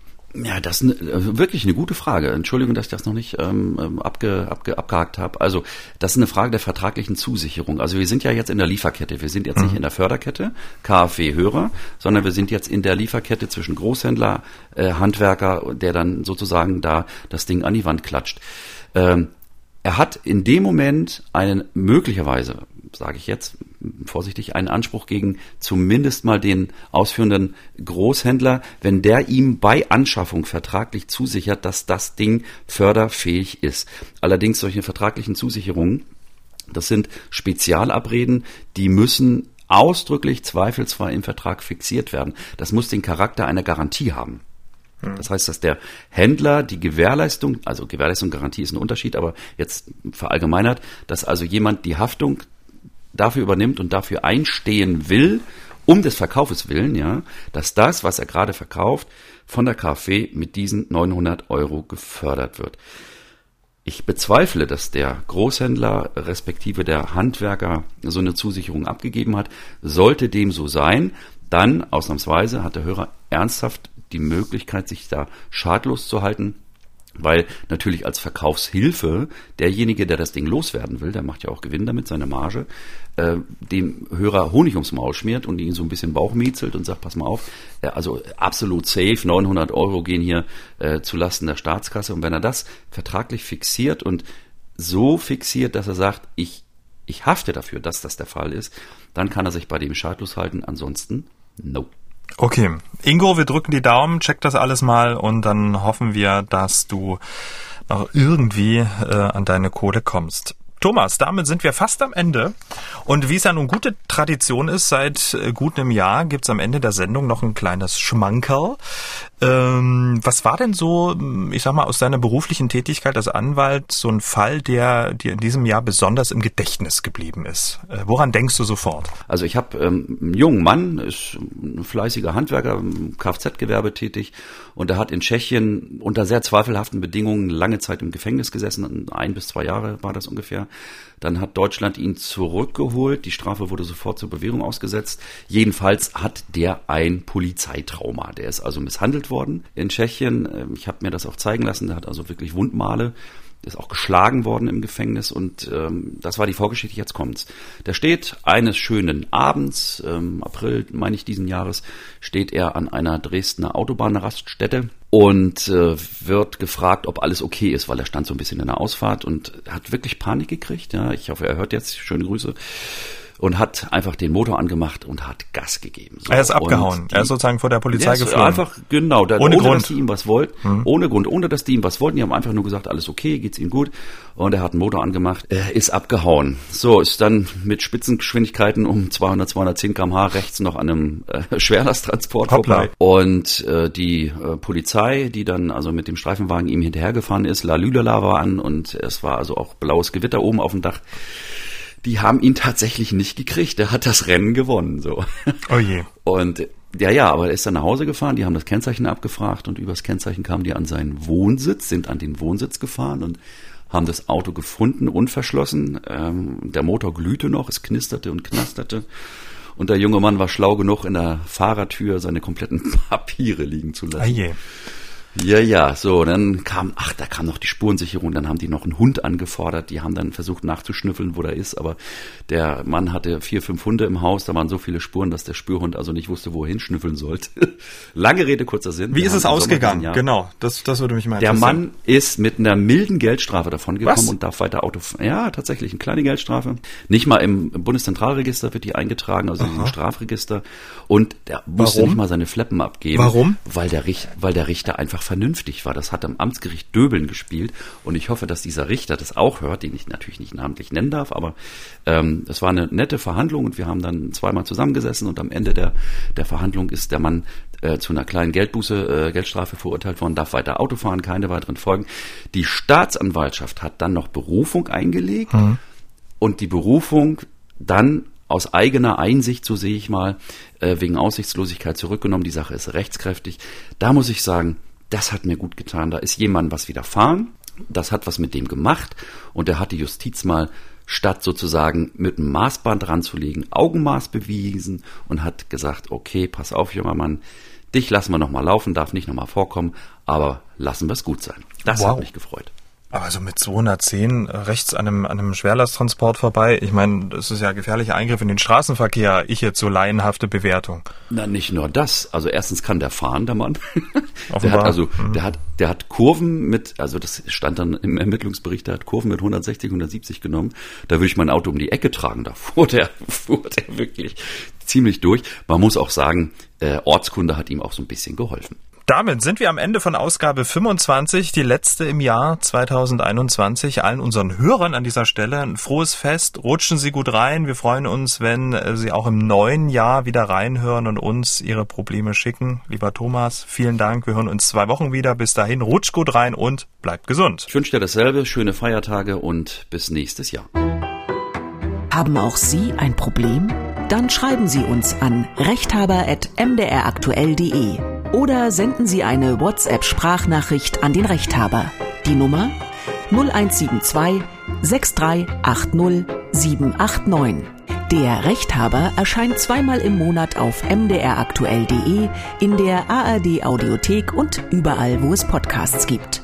Ja, das ist eine, wirklich eine gute Frage. Entschuldigung, dass ich das noch nicht ähm, ähm, abge, abge, abgehakt habe. Also das ist eine Frage der vertraglichen Zusicherung. Also wir sind ja jetzt in der Lieferkette. Wir sind jetzt mhm. nicht in der Förderkette, KfW-Hörer, sondern wir sind jetzt in der Lieferkette zwischen Großhändler, äh, Handwerker, der dann sozusagen da das Ding an die Wand klatscht. Ähm, er hat in dem Moment einen möglicherweise, sage ich jetzt vorsichtig, einen Anspruch gegen zumindest mal den ausführenden Großhändler, wenn der ihm bei Anschaffung vertraglich zusichert, dass das Ding förderfähig ist. Allerdings solche vertraglichen Zusicherungen, das sind Spezialabreden, die müssen ausdrücklich zweifelsfrei im Vertrag fixiert werden. Das muss den Charakter einer Garantie haben. Das heißt, dass der Händler die Gewährleistung, also Gewährleistung, Garantie ist ein Unterschied, aber jetzt verallgemeinert, dass also jemand die Haftung dafür übernimmt und dafür einstehen will, um des Verkaufes willen, ja, dass das, was er gerade verkauft, von der KfW mit diesen 900 Euro gefördert wird. Ich bezweifle, dass der Großhändler respektive der Handwerker so eine Zusicherung abgegeben hat. Sollte dem so sein, dann ausnahmsweise hat der Hörer ernsthaft die Möglichkeit, sich da schadlos zu halten, weil natürlich als Verkaufshilfe derjenige, der das Ding loswerden will, der macht ja auch Gewinn damit, seine Marge, äh, dem Hörer Honig ums Maul schmiert und ihn so ein bisschen Bauch miezelt und sagt, pass mal auf, äh, also absolut safe, 900 Euro gehen hier äh, zu Lasten der Staatskasse. Und wenn er das vertraglich fixiert und so fixiert, dass er sagt, ich, ich hafte dafür, dass das der Fall ist, dann kann er sich bei dem schadlos halten. Ansonsten, no.
Okay, Ingo, wir drücken die Daumen, check das alles mal und dann hoffen wir, dass du noch irgendwie äh, an deine Kohle kommst. Thomas, damit sind wir fast am Ende. Und wie es ja nun gute Tradition ist, seit äh, gut einem Jahr gibt's am Ende der Sendung noch ein kleines Schmankerl. Ähm, was war denn so, ich sag mal, aus deiner beruflichen Tätigkeit als Anwalt so ein Fall, der dir in diesem Jahr besonders im Gedächtnis geblieben ist? Äh, woran denkst du sofort?
Also ich habe ähm, einen jungen Mann, ist ein fleißiger Handwerker, im Kfz-Gewerbe tätig und er hat in Tschechien unter sehr zweifelhaften Bedingungen lange Zeit im Gefängnis gesessen, ein bis zwei Jahre war das ungefähr. Dann hat Deutschland ihn zurückgeholt. Die Strafe wurde sofort zur Bewährung ausgesetzt. Jedenfalls hat der ein Polizeitrauma. Der ist also misshandelt worden in Tschechien. Ähm, ich habe mir das auch zeigen lassen. Der hat also wirklich Wundmale ist auch geschlagen worden im Gefängnis und ähm, das war die Vorgeschichte, jetzt kommt's. Der steht eines schönen Abends, ähm, April meine ich diesen Jahres, steht er an einer Dresdner Autobahnraststätte und äh, wird gefragt, ob alles okay ist, weil er stand so ein bisschen in der Ausfahrt und hat wirklich Panik gekriegt. Ja, ich hoffe, er hört jetzt. Schöne Grüße und hat einfach den Motor angemacht und hat Gas gegeben.
So. Er ist abgehauen. Die, er ist sozusagen vor der Polizei
ist
geflogen.
Einfach genau, da, ohne, ohne Grund. dass die ihm was wollten, hm. ohne Grund, ohne dass die ihm was wollten. Die haben einfach nur gesagt, alles okay, geht's ihm gut. Und er hat einen Motor angemacht, er ist abgehauen. So ist dann mit Spitzengeschwindigkeiten um 200, 210 km/h rechts noch an einem äh, [laughs] Schwerlasttransport vorbei. Und äh, die äh, Polizei, die dann also mit dem Streifenwagen ihm hinterhergefahren ist, La Lülala war an und es war also auch blaues Gewitter oben auf dem Dach die haben ihn tatsächlich nicht gekriegt. Er hat das Rennen gewonnen, so.
Oh je.
Und ja, ja, aber er ist dann nach Hause gefahren, die haben das Kennzeichen abgefragt und übers Kennzeichen kamen die an seinen Wohnsitz, sind an den Wohnsitz gefahren und haben das Auto gefunden, unverschlossen. Ähm, der Motor glühte noch, es knisterte und knasterte. Und der junge Mann war schlau genug, in der Fahrertür seine kompletten [laughs] Papiere liegen zu lassen. Oh je. Ja, ja, so, dann kam, ach, da kam noch die Spurensicherung, dann haben die noch einen Hund angefordert, die haben dann versucht nachzuschnüffeln, wo der ist, aber der Mann hatte vier, fünf Hunde im Haus, da waren so viele Spuren, dass der Spürhund also nicht wusste, wo er hinschnüffeln sollte. [laughs] Lange Rede, kurzer Sinn.
Wie ist es ausgegangen? Genau, das, das würde mich mal
interessieren. Der Mann ist mit einer milden Geldstrafe davon gekommen und darf weiter Auto fahren. Ja, tatsächlich, eine kleine Geldstrafe. Nicht mal im Bundeszentralregister wird die eingetragen, also im Strafregister. Und der musste Warum? nicht mal seine Fleppen abgeben.
Warum?
Weil der, weil der Richter einfach vernünftig war. Das hat am Amtsgericht Döbeln gespielt und ich hoffe, dass dieser Richter das auch hört, den ich natürlich nicht namentlich nennen darf, aber ähm, das war eine nette Verhandlung und wir haben dann zweimal zusammengesessen und am Ende der, der Verhandlung ist der Mann äh, zu einer kleinen Geldbuße, äh, Geldstrafe verurteilt worden, darf weiter Auto fahren, keine weiteren Folgen. Die Staatsanwaltschaft hat dann noch Berufung eingelegt mhm. und die Berufung dann aus eigener Einsicht, so sehe ich mal, äh, wegen Aussichtslosigkeit zurückgenommen. Die Sache ist rechtskräftig. Da muss ich sagen, das hat mir gut getan. Da ist jemand was widerfahren. Das hat was mit dem gemacht. Und er hat die Justiz mal statt sozusagen mit einem Maßband ranzulegen, Augenmaß bewiesen und hat gesagt, okay, pass auf, junger Mann, dich lassen wir nochmal laufen, darf nicht nochmal vorkommen, aber lassen wir es gut sein. Das wow. hat mich gefreut.
Aber so mit 210 rechts an einem, an einem Schwerlasttransport vorbei, ich meine, das ist ja gefährlicher Eingriff in den Straßenverkehr, ich jetzt so laienhafte Bewertung.
Na, nicht nur das. Also erstens kann der fahren, der Mann. [laughs] der hat also, mhm. der hat, der hat Kurven mit, also das stand dann im Ermittlungsbericht, der hat Kurven mit 160, 170 genommen. Da würde ich mein Auto um die Ecke tragen. Da fuhr der, [laughs] fuhr der wirklich ziemlich durch. Man muss auch sagen, äh, Ortskunde hat ihm auch so ein bisschen geholfen.
Damit sind wir am Ende von Ausgabe 25, die letzte im Jahr 2021. Allen unseren Hörern an dieser Stelle ein frohes Fest. Rutschen Sie gut rein. Wir freuen uns, wenn äh, Sie auch im neuen Jahr wieder reinhören und uns Ihre Probleme schicken. Lieber Thomas, vielen Dank. Wir hören uns zwei Wochen wieder. Bis dahin, rutsch gut rein und bleibt gesund.
Ich wünsche dir dasselbe, schöne Feiertage und bis nächstes Jahr.
Haben auch Sie ein Problem? Dann schreiben Sie uns an rechthaber.mdraktuell.de oder senden Sie eine WhatsApp-Sprachnachricht an den Rechthaber. Die Nummer 0172 6380 789. Der Rechthaber erscheint zweimal im Monat auf mdraktuell.de, in der ARD Audiothek und überall, wo es Podcasts gibt.